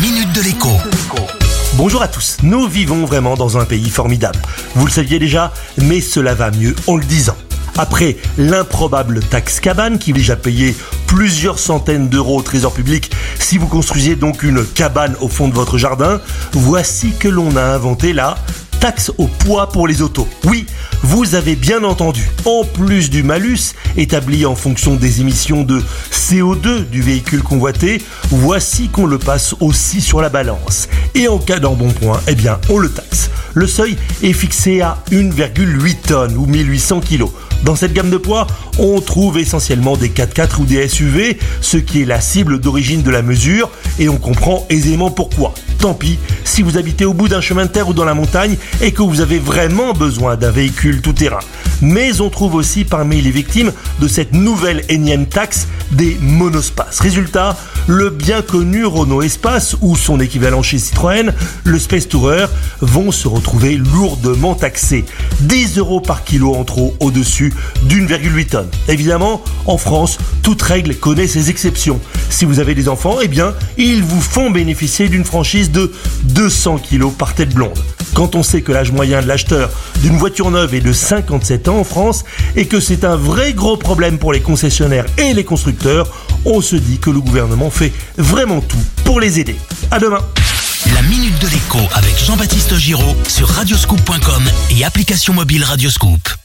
minute de l'écho. Bonjour à tous, nous vivons vraiment dans un pays formidable. Vous le saviez déjà, mais cela va mieux en le disant. Après l'improbable taxe cabane qui déjà payé plusieurs centaines d'euros au trésor public si vous construisiez donc une cabane au fond de votre jardin, voici que l'on a inventé la taxe au poids pour les autos. Oui, vous avez bien entendu. En plus du malus établi en fonction des émissions de CO2 du véhicule convoité, voici qu'on le passe aussi sur la balance. Et en cas d'embonpoint, eh bien, on le taxe. Le seuil est fixé à 1,8 tonnes ou 1800 kg. Dans cette gamme de poids, on trouve essentiellement des 4x4 ou des SUV, ce qui est la cible d'origine de la mesure, et on comprend aisément pourquoi. Tant pis si vous habitez au bout d'un chemin de terre ou dans la montagne et que vous avez vraiment besoin d'un véhicule tout-terrain. Mais on trouve aussi parmi les victimes de cette nouvelle énième taxe des monospaces. Résultat, le bien connu Renault Espace ou son équivalent chez Citroën, le Space Tourer, vont se retrouver lourdement taxés. 10 euros par kilo en trop au-dessus d'une virgule tonne. Évidemment, en France, toute règle connaît ses exceptions. Si vous avez des enfants, eh bien, ils vous font bénéficier d'une franchise de 200 kg par tête blonde. Quand on sait que l'âge moyen de l'acheteur d'une voiture neuve est de 57 ans en France et que c'est un vrai gros problème pour les concessionnaires et les constructeurs, on se dit que le gouvernement fait vraiment tout pour les aider. À demain. La minute de l'écho avec Jean-Baptiste Giraud sur radioscoop.com et application mobile Radioscoop.